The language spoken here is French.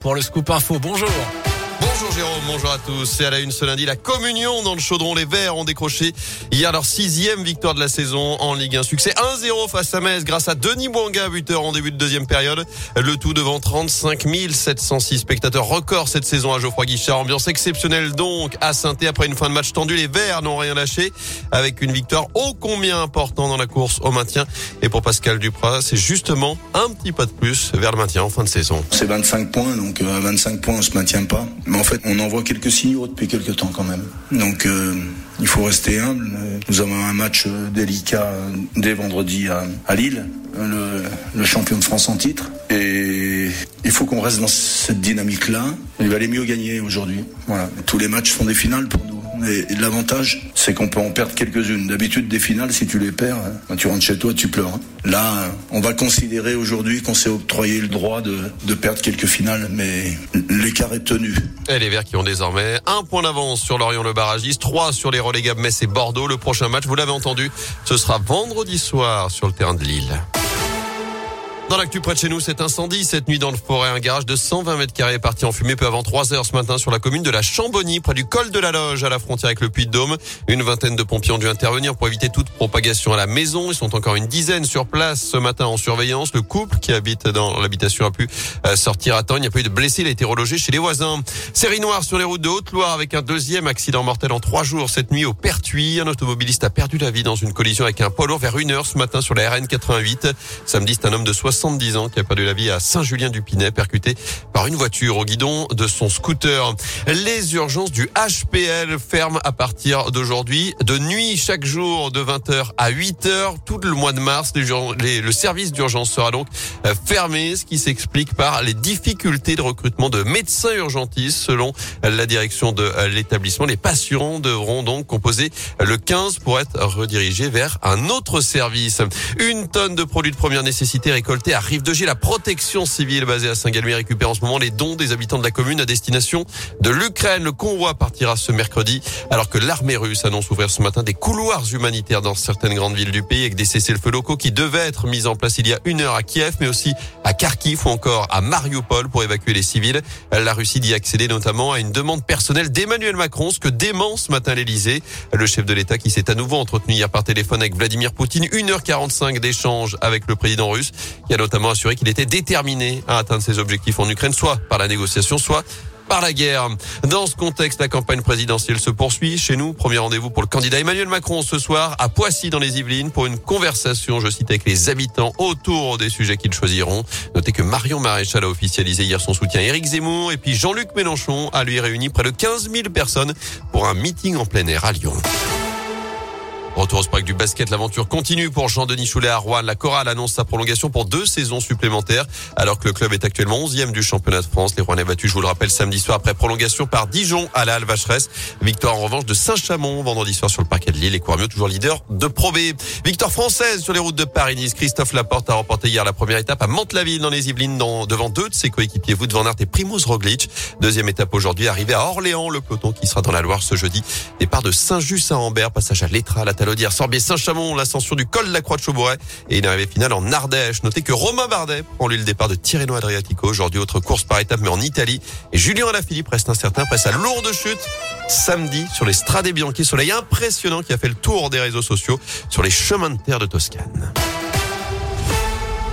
Pour le scoop info, bonjour. Bonjour Jérôme, bonjour à tous. C'est à la une ce lundi, la communion dans le chaudron. Les Verts ont décroché hier leur sixième victoire de la saison en Ligue 1. Succès 1-0 face à Metz grâce à Denis Bouanga, buteur en début de deuxième période. Le tout devant 35 706 spectateurs. Record cette saison à Geoffroy Guichard. Ambiance exceptionnelle donc à saint après une fin de match tendue. Les Verts n'ont rien lâché avec une victoire ô combien importante dans la course au maintien. Et pour Pascal Duprat, c'est justement un petit pas de plus vers le maintien en fin de saison. C'est 25 points, donc euh, à 25 points on se maintient pas. Mais en fait, on en voit quelques signaux depuis quelques temps quand même. Donc, euh, il faut rester humble. Nous avons un match euh, délicat euh, dès vendredi à, Lille, le, champion de France en titre. Et il faut qu'on reste dans cette dynamique-là. Il va aller mieux gagner aujourd'hui. Tous les matchs sont des finales pour nous. Et, l'avantage, c'est qu'on peut en perdre quelques-unes. D'habitude, des finales, si tu les perds, hein, quand tu rentres chez toi, tu pleures. Hein. Là, on va considérer aujourd'hui qu'on s'est octroyé le droit de, de, perdre quelques finales, mais l'écart est tenu. Et les Verts qui ont désormais un point d'avance sur Lorient le barragiste, trois sur les relégables Metz et Bordeaux. Le prochain match, vous l'avez entendu, ce sera vendredi soir sur le terrain de Lille. Dans l'actu près de chez nous, cet incendie cette nuit dans le forêt. Un garage de 120 mètres carrés est parti en fumée peu avant 3 heures ce matin sur la commune de la Chambonnie, près du col de la Loge, à la frontière avec le Puy-de-Dôme. Une vingtaine de pompiers ont dû intervenir pour éviter toute propagation à la maison. Ils sont encore une dizaine sur place ce matin en surveillance. Le couple qui habite dans l'habitation a pu euh, sortir à temps. Il n'y a pas eu de blessés. Il a été relogé chez les voisins. Série noire sur les routes de Haute-Loire avec un deuxième accident mortel en trois jours cette nuit au Pertuis. Un automobiliste a perdu la vie dans une collision avec un poids lourd vers une heure ce matin sur la RN 88. Samedi, c'est un homme de 70 ans qui a perdu la vie à Saint-Julien-du-Pinet, percuté par une voiture au guidon de son scooter. Les urgences du HPL ferment à partir d'aujourd'hui, de nuit chaque jour de 20h à 8h. Tout le mois de mars, les, le service d'urgence sera donc euh, fermé, ce qui s'explique par les difficultés de recrutement de médecins urgentistes selon la direction de euh, l'établissement. Les patients devront donc composer le 15 pour être redirigés vers un autre service. Une tonne de produits de première nécessité récoltés à Rive de la protection civile basée à Saint-Galmier récupère en ce moment les dons des habitants de la commune à destination de l'Ukraine. Le convoi partira ce mercredi alors que l'armée russe annonce ouvrir ce matin des couloirs humanitaires dans certaines grandes villes du pays avec des cessez-le-feu locaux qui devaient être mis en place il y a une heure à Kiev mais aussi à Kharkiv ou encore à Mariupol pour évacuer les civils. La Russie dit accéder notamment à une demande personnelle d'Emmanuel Macron, ce que dément ce matin l'Elysée. Le chef de l'État qui s'est à nouveau entretenu hier par téléphone avec Vladimir Poutine, 1h45 d'échange avec le président russe qui a notamment assuré qu'il était déterminé à atteindre ses objectifs en Ukraine, soit par la négociation, soit par la guerre. Dans ce contexte, la campagne présidentielle se poursuit. Chez nous, premier rendez-vous pour le candidat Emmanuel Macron ce soir à Poissy dans les Yvelines pour une conversation, je cite, avec les habitants autour des sujets qu'ils choisiront. Notez que Marion Maréchal a officialisé hier son soutien à Éric Zemmour et puis Jean-Luc Mélenchon a lui réuni près de 15 000 personnes pour un meeting en plein air à Lyon. Retour au sport du basket, l'aventure continue pour Jean-Denis Choulet à Rouen. La chorale annonce sa prolongation pour deux saisons supplémentaires, alors que le club est actuellement 11e du championnat de France. Les Rouennais battus, je vous le rappelle, samedi soir après prolongation par Dijon à la Vacheresse. Victoire en revanche de Saint-Chamond vendredi soir sur le parquet de Lille. Les Couramieux toujours leader de Pro B. Victoire française sur les routes de Paris-Nice. Christophe Laporte a remporté hier la première étape à Mantes-la-Ville dans les Yvelines devant deux de ses coéquipiers, Wout van Aert et Primoz Roglic. Deuxième étape aujourd'hui, arrivé à Orléans, le peloton qui sera dans la Loire ce jeudi. Départ de Saint-Just à Ambert, passage à Letras, la Talaudière, Sorbier, Saint-Chamond, l'ascension du col de la Croix de Chaubouret et une arrivée finale en Ardèche. Notez que Romain Bardet prend lui le départ de Tirreno Adriatico. Aujourd'hui, autre course par étape, mais en Italie. Et Julien Alaphilippe reste incertain après sa lourde chute samedi sur les Strade Bianchi. Soleil impressionnant qui a fait le tour des réseaux sociaux sur les chemins de terre de Toscane.